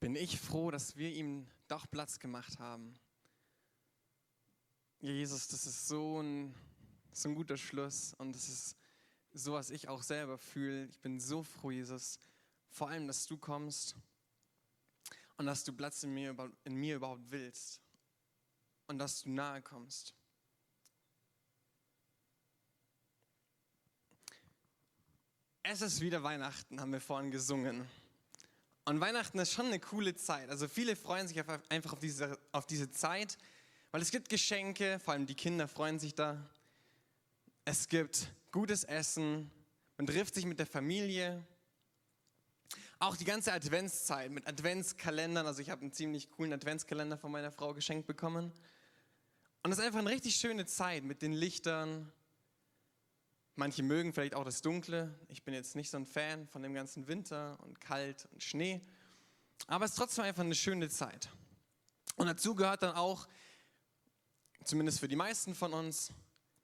bin ich froh, dass wir ihm doch Platz gemacht haben. Jesus, das ist so ein, so ein guter Schluss und das ist so, was ich auch selber fühle. Ich bin so froh, Jesus, vor allem, dass du kommst und dass du Platz in mir, in mir überhaupt willst und dass du nahe kommst. Es ist wieder Weihnachten, haben wir vorhin gesungen. Und Weihnachten ist schon eine coole Zeit. Also viele freuen sich einfach auf diese, auf diese Zeit, weil es gibt Geschenke, vor allem die Kinder freuen sich da. Es gibt gutes Essen, man trifft sich mit der Familie. Auch die ganze Adventszeit mit Adventskalendern. Also ich habe einen ziemlich coolen Adventskalender von meiner Frau geschenkt bekommen. Und es ist einfach eine richtig schöne Zeit mit den Lichtern, Manche mögen vielleicht auch das Dunkle. Ich bin jetzt nicht so ein Fan von dem ganzen Winter und kalt und Schnee. Aber es ist trotzdem einfach eine schöne Zeit. Und dazu gehört dann auch, zumindest für die meisten von uns,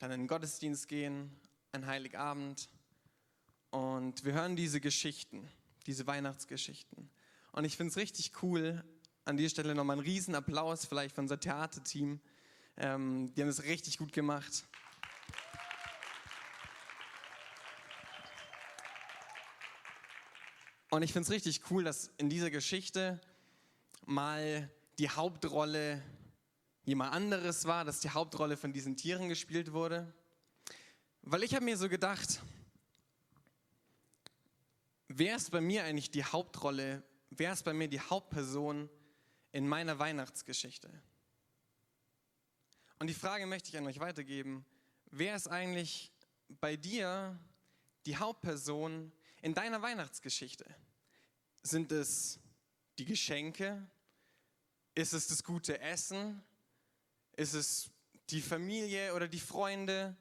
dann in den Gottesdienst gehen, ein Heiligabend. Und wir hören diese Geschichten, diese Weihnachtsgeschichten. Und ich finde es richtig cool, an dieser Stelle nochmal einen riesen Applaus vielleicht von unser Theaterteam. Ähm, die haben es richtig gut gemacht. Und ich finde es richtig cool, dass in dieser Geschichte mal die Hauptrolle jemand anderes war, dass die Hauptrolle von diesen Tieren gespielt wurde. Weil ich habe mir so gedacht, wer ist bei mir eigentlich die Hauptrolle, wer ist bei mir die Hauptperson in meiner Weihnachtsgeschichte? Und die Frage möchte ich an euch weitergeben, wer ist eigentlich bei dir die Hauptperson in deiner Weihnachtsgeschichte? Sind es die Geschenke? Ist es das gute Essen? Ist es die Familie oder die Freunde?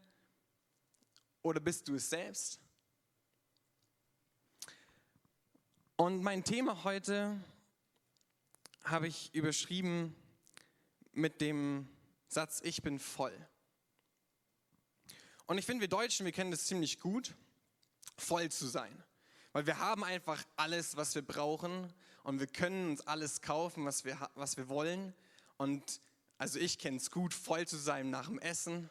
Oder bist du es selbst? Und mein Thema heute habe ich überschrieben mit dem Satz, ich bin voll. Und ich finde, wir Deutschen, wir kennen das ziemlich gut voll zu sein. Weil wir haben einfach alles, was wir brauchen und wir können uns alles kaufen, was wir, was wir wollen. Und also ich kenne es gut, voll zu sein nach dem Essen.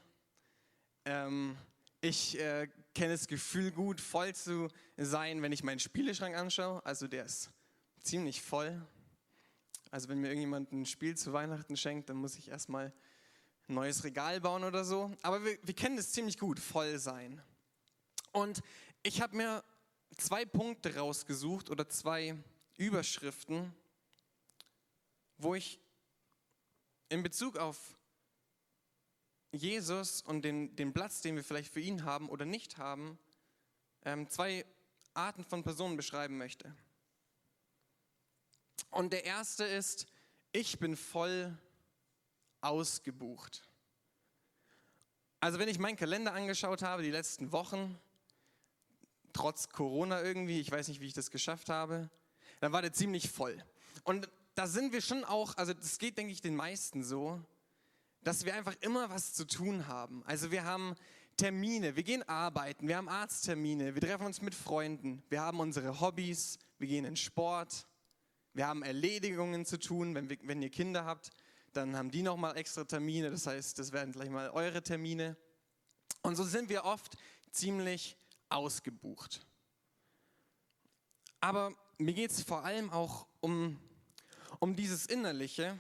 Ähm, ich äh, kenne das Gefühl gut, voll zu sein, wenn ich meinen Spieleschrank anschaue. Also der ist ziemlich voll. Also wenn mir irgendjemand ein Spiel zu Weihnachten schenkt, dann muss ich erstmal ein neues Regal bauen oder so. Aber wir, wir kennen das ziemlich gut, voll sein. Und ich habe mir zwei Punkte rausgesucht oder zwei Überschriften, wo ich in Bezug auf Jesus und den, den Platz, den wir vielleicht für ihn haben oder nicht haben, ähm, zwei Arten von Personen beschreiben möchte. Und der erste ist, ich bin voll ausgebucht. Also wenn ich meinen Kalender angeschaut habe, die letzten Wochen, trotz Corona irgendwie, ich weiß nicht, wie ich das geschafft habe, dann war der ziemlich voll. Und da sind wir schon auch, also das geht, denke ich, den meisten so, dass wir einfach immer was zu tun haben. Also wir haben Termine, wir gehen arbeiten, wir haben Arzttermine, wir treffen uns mit Freunden, wir haben unsere Hobbys, wir gehen in Sport, wir haben Erledigungen zu tun, wenn, wir, wenn ihr Kinder habt, dann haben die nochmal extra Termine, das heißt, das werden gleich mal eure Termine. Und so sind wir oft ziemlich ausgebucht. Aber mir geht es vor allem auch um, um dieses Innerliche,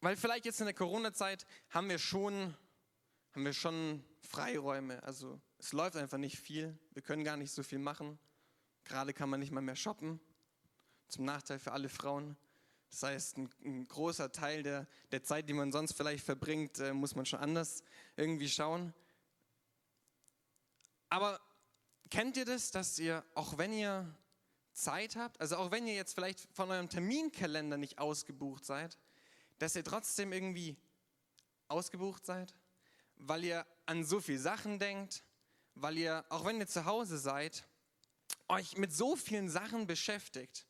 weil vielleicht jetzt in der Corona-Zeit haben wir schon, haben wir schon Freiräume. Also es läuft einfach nicht viel. Wir können gar nicht so viel machen. Gerade kann man nicht mal mehr shoppen. Zum Nachteil für alle Frauen. Das heißt, ein, ein großer Teil der, der Zeit, die man sonst vielleicht verbringt, äh, muss man schon anders irgendwie schauen. Aber kennt ihr das, dass ihr, auch wenn ihr Zeit habt, also auch wenn ihr jetzt vielleicht von eurem Terminkalender nicht ausgebucht seid, dass ihr trotzdem irgendwie ausgebucht seid, weil ihr an so viele Sachen denkt, weil ihr, auch wenn ihr zu Hause seid, euch mit so vielen Sachen beschäftigt.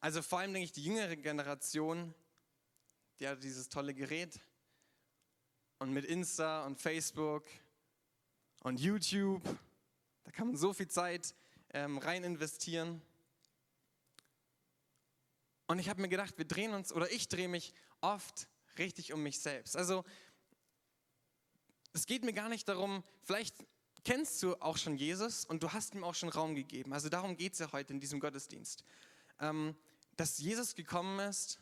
Also vor allem denke ich, die jüngere Generation, die hat dieses tolle Gerät. Und mit Insta und Facebook und YouTube. Da kann man so viel Zeit ähm, rein investieren. Und ich habe mir gedacht, wir drehen uns, oder ich drehe mich oft richtig um mich selbst. Also es geht mir gar nicht darum, vielleicht kennst du auch schon Jesus und du hast ihm auch schon Raum gegeben. Also darum geht es ja heute in diesem Gottesdienst. Ähm, dass Jesus gekommen ist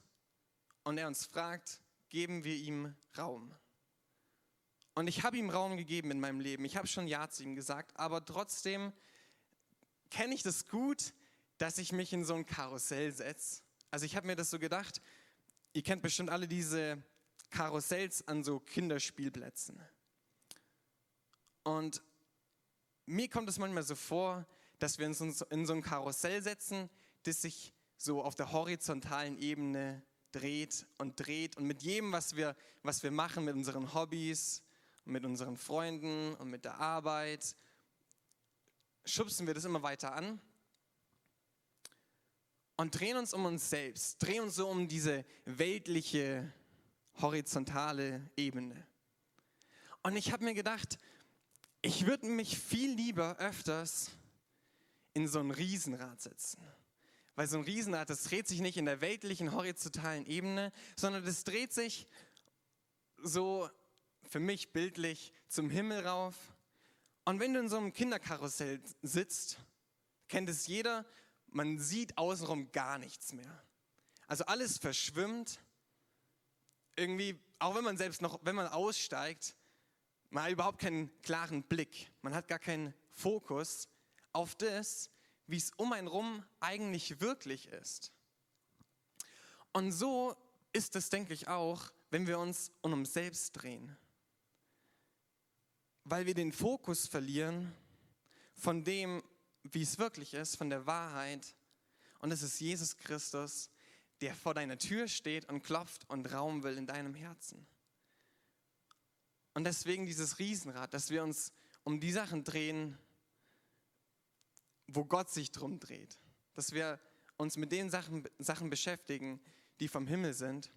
und er uns fragt, geben wir ihm Raum. Und ich habe ihm Raum gegeben in meinem Leben. Ich habe schon Ja zu ihm gesagt, aber trotzdem kenne ich das gut, dass ich mich in so ein Karussell setze. Also ich habe mir das so gedacht, ihr kennt bestimmt alle diese Karussells an so Kinderspielplätzen. Und mir kommt es manchmal so vor, dass wir uns in so ein Karussell setzen, das sich so auf der horizontalen Ebene dreht und dreht und mit jedem, was wir, was wir machen, mit unseren Hobbys, mit unseren Freunden und mit der Arbeit, schubsen wir das immer weiter an und drehen uns um uns selbst, drehen uns so um diese weltliche, horizontale Ebene. Und ich habe mir gedacht, ich würde mich viel lieber öfters in so ein Riesenrad setzen. Weil so ein Riesenrad, das dreht sich nicht in der weltlichen, horizontalen Ebene, sondern das dreht sich so für mich bildlich zum Himmel rauf. Und wenn du in so einem Kinderkarussell sitzt, kennt es jeder, man sieht außenrum gar nichts mehr. Also alles verschwimmt. Irgendwie, auch wenn man selbst noch, wenn man aussteigt, man hat überhaupt keinen klaren Blick. Man hat gar keinen Fokus auf das, wie es um einen rum eigentlich wirklich ist. Und so ist es, denke ich, auch, wenn wir uns um uns selbst drehen. Weil wir den Fokus verlieren von dem, wie es wirklich ist, von der Wahrheit. Und es ist Jesus Christus, der vor deiner Tür steht und klopft und Raum will in deinem Herzen. Und deswegen dieses Riesenrad, dass wir uns um die Sachen drehen, wo Gott sich drum dreht. Dass wir uns mit den Sachen, Sachen beschäftigen, die vom Himmel sind.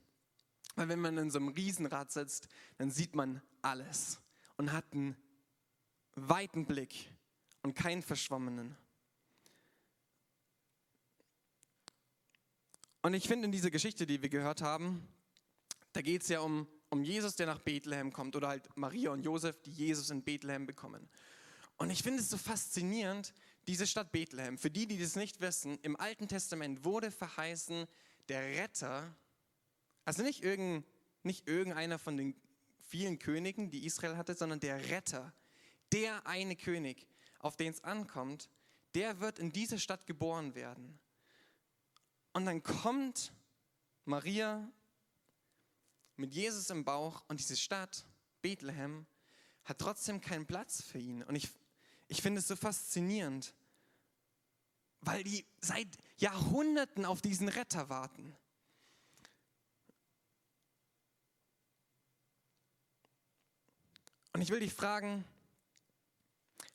Weil wenn man in so einem Riesenrad sitzt, dann sieht man alles und hat einen weiten Blick und keinen verschwommenen. Und ich finde in dieser Geschichte, die wir gehört haben, da geht es ja um, um Jesus, der nach Bethlehem kommt oder halt Maria und Josef, die Jesus in Bethlehem bekommen. Und ich finde es so faszinierend, diese Stadt Bethlehem. Für die, die das nicht wissen, im Alten Testament wurde verheißen, der Retter, also nicht, irgend, nicht irgendeiner von den vielen Königen, die Israel hatte, sondern der Retter, der eine König, auf den es ankommt, der wird in dieser Stadt geboren werden. Und dann kommt Maria mit Jesus im Bauch und diese Stadt, Bethlehem, hat trotzdem keinen Platz für ihn. Und ich, ich finde es so faszinierend, weil die seit Jahrhunderten auf diesen Retter warten. Und ich will dich fragen,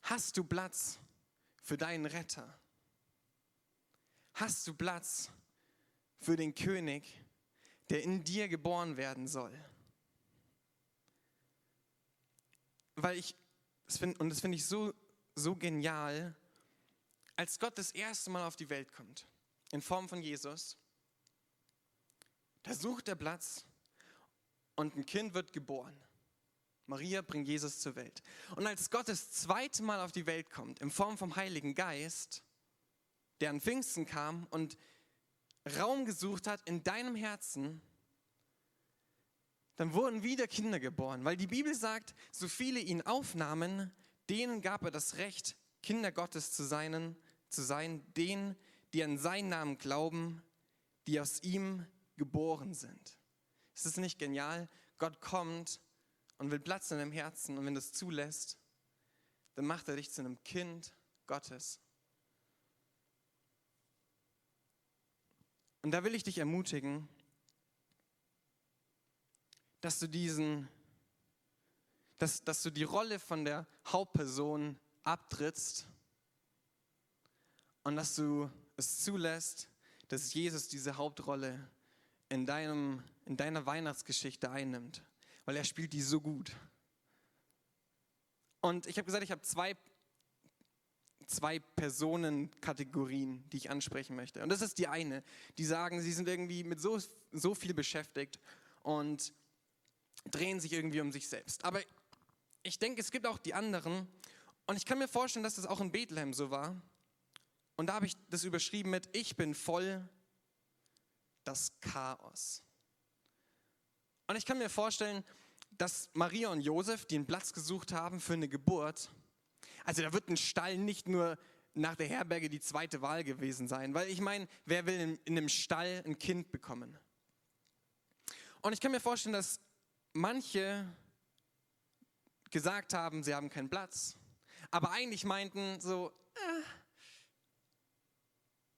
hast du Platz für deinen Retter? Hast du Platz für den König, der in dir geboren werden soll? Weil ich, und das finde ich so, so genial, als Gott das erste Mal auf die Welt kommt, in Form von Jesus, da sucht er Platz und ein Kind wird geboren. Maria bringt Jesus zur Welt. Und als Gott das zweite Mal auf die Welt kommt, in Form vom Heiligen Geist, der an Pfingsten kam und Raum gesucht hat in deinem Herzen, dann wurden wieder Kinder geboren, weil die Bibel sagt, so viele ihn aufnahmen, denen gab er das Recht, Kinder Gottes zu sein, zu sein, denen, die an seinen Namen glauben, die aus ihm geboren sind. Ist es nicht genial? Gott kommt und will Platz in deinem Herzen und wenn du es zulässt, dann macht er dich zu einem Kind Gottes. Und da will ich dich ermutigen, dass du diesen, dass, dass du die Rolle von der Hauptperson abtrittst und dass du es zulässt, dass Jesus diese Hauptrolle in, deinem, in deiner Weihnachtsgeschichte einnimmt, weil er spielt die so gut. Und ich habe gesagt, ich habe zwei, zwei Personenkategorien, die ich ansprechen möchte. Und das ist die eine, die sagen, sie sind irgendwie mit so, so viel beschäftigt und drehen sich irgendwie um sich selbst. Aber ich denke, es gibt auch die anderen. Und ich kann mir vorstellen, dass das auch in Bethlehem so war. Und da habe ich das überschrieben mit, ich bin voll das Chaos. Und ich kann mir vorstellen, dass Maria und Josef, die einen Platz gesucht haben für eine Geburt, also da wird ein Stall nicht nur nach der Herberge die zweite Wahl gewesen sein, weil ich meine, wer will in, in einem Stall ein Kind bekommen? Und ich kann mir vorstellen, dass manche gesagt haben, sie haben keinen Platz, aber eigentlich meinten so, äh,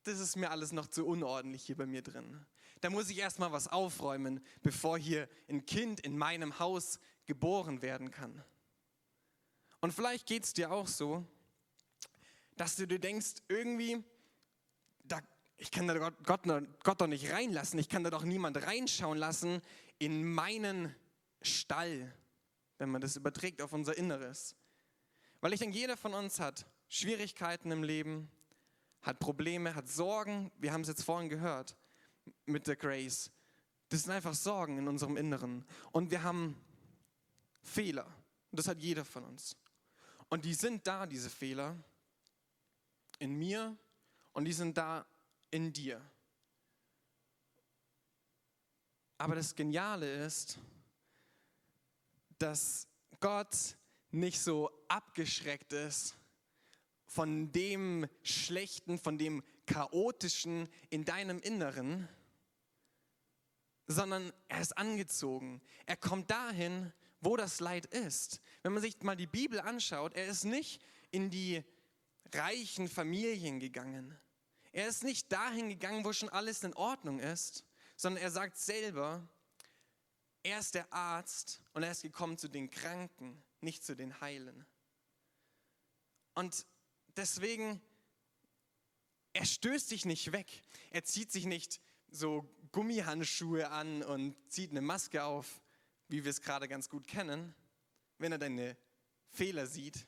das ist mir alles noch zu unordentlich hier bei mir drin. Da muss ich erstmal was aufräumen, bevor hier ein Kind in meinem Haus geboren werden kann. Und vielleicht geht es dir auch so, dass du dir denkst, irgendwie, da, ich kann da Gott, Gott, Gott doch nicht reinlassen, ich kann da doch niemand reinschauen lassen in meinen Stall, wenn man das überträgt auf unser Inneres. Weil ich denke, jeder von uns hat Schwierigkeiten im Leben, hat Probleme, hat Sorgen. Wir haben es jetzt vorhin gehört mit der Grace. Das sind einfach Sorgen in unserem Inneren. Und wir haben Fehler. Und das hat jeder von uns. Und die sind da, diese Fehler, in mir und die sind da in dir. Aber das Geniale ist, dass Gott nicht so abgeschreckt ist von dem Schlechten, von dem Chaotischen in deinem Inneren, sondern er ist angezogen. Er kommt dahin, wo das Leid ist. Wenn man sich mal die Bibel anschaut, er ist nicht in die reichen Familien gegangen. Er ist nicht dahin gegangen, wo schon alles in Ordnung ist, sondern er sagt selber, er ist der Arzt und er ist gekommen zu den Kranken, nicht zu den Heilen. Und deswegen, er stößt sich nicht weg. Er zieht sich nicht so Gummihandschuhe an und zieht eine Maske auf, wie wir es gerade ganz gut kennen, wenn er deine Fehler sieht.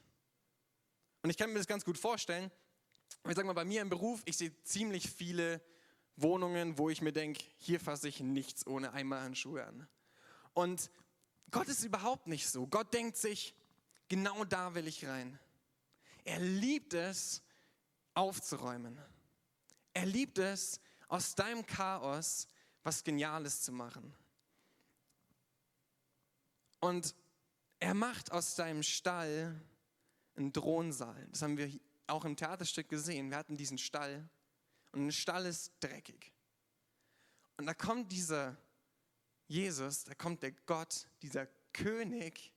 Und ich kann mir das ganz gut vorstellen. Ich sage mal, bei mir im Beruf, ich sehe ziemlich viele Wohnungen, wo ich mir denke, hier fasse ich nichts ohne Eimerhandschuhe an. Und Gott ist überhaupt nicht so. Gott denkt sich, genau da will ich rein. Er liebt es, aufzuräumen. Er liebt es, aus deinem Chaos was Geniales zu machen. Und er macht aus deinem Stall einen Thronsaal. Das haben wir auch im Theaterstück gesehen. Wir hatten diesen Stall und ein Stall ist dreckig. Und da kommt dieser Jesus, da kommt der Gott, dieser König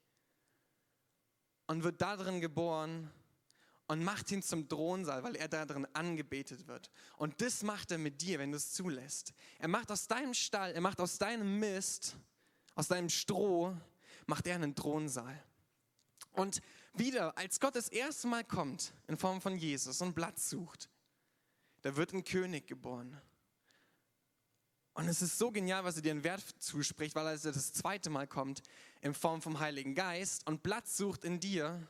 und wird da drin geboren und macht ihn zum Thronsaal, weil er da drin angebetet wird. Und das macht er mit dir, wenn du es zulässt. Er macht aus deinem Stall, er macht aus deinem Mist, aus deinem Stroh, macht er einen Thronsaal. Und wieder, als Gott das erste Mal kommt in Form von Jesus und Platz sucht, da wird ein König geboren. Und es ist so genial, was er dir einen Wert zuspricht, weil er das zweite Mal kommt in Form vom Heiligen Geist und Platz sucht in dir.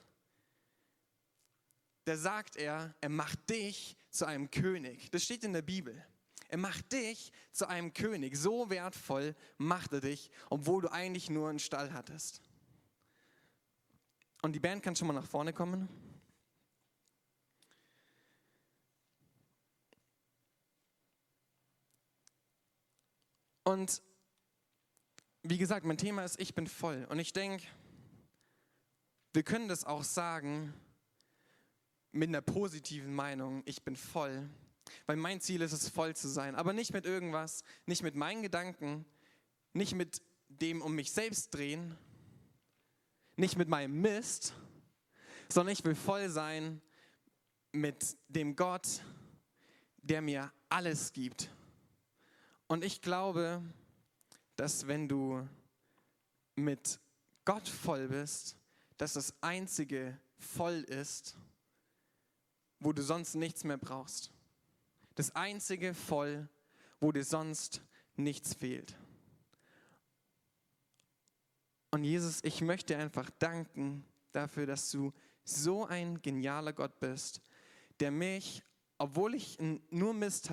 Da sagt er, er macht dich zu einem König. Das steht in der Bibel. Er macht dich zu einem König. So wertvoll macht er dich, obwohl du eigentlich nur einen Stall hattest. Und die Band kann schon mal nach vorne kommen. Und wie gesagt, mein Thema ist, ich bin voll. Und ich denke, wir können das auch sagen mit einer positiven Meinung, ich bin voll. Weil mein Ziel ist es, voll zu sein. Aber nicht mit irgendwas, nicht mit meinen Gedanken, nicht mit dem um mich selbst drehen, nicht mit meinem Mist, sondern ich will voll sein mit dem Gott, der mir alles gibt. Und ich glaube, dass wenn du mit Gott voll bist, dass das einzige voll ist, wo du sonst nichts mehr brauchst. Das einzige voll, wo dir sonst nichts fehlt. Und Jesus, ich möchte einfach danken dafür, dass du so ein genialer Gott bist, der mich, obwohl ich nur Mist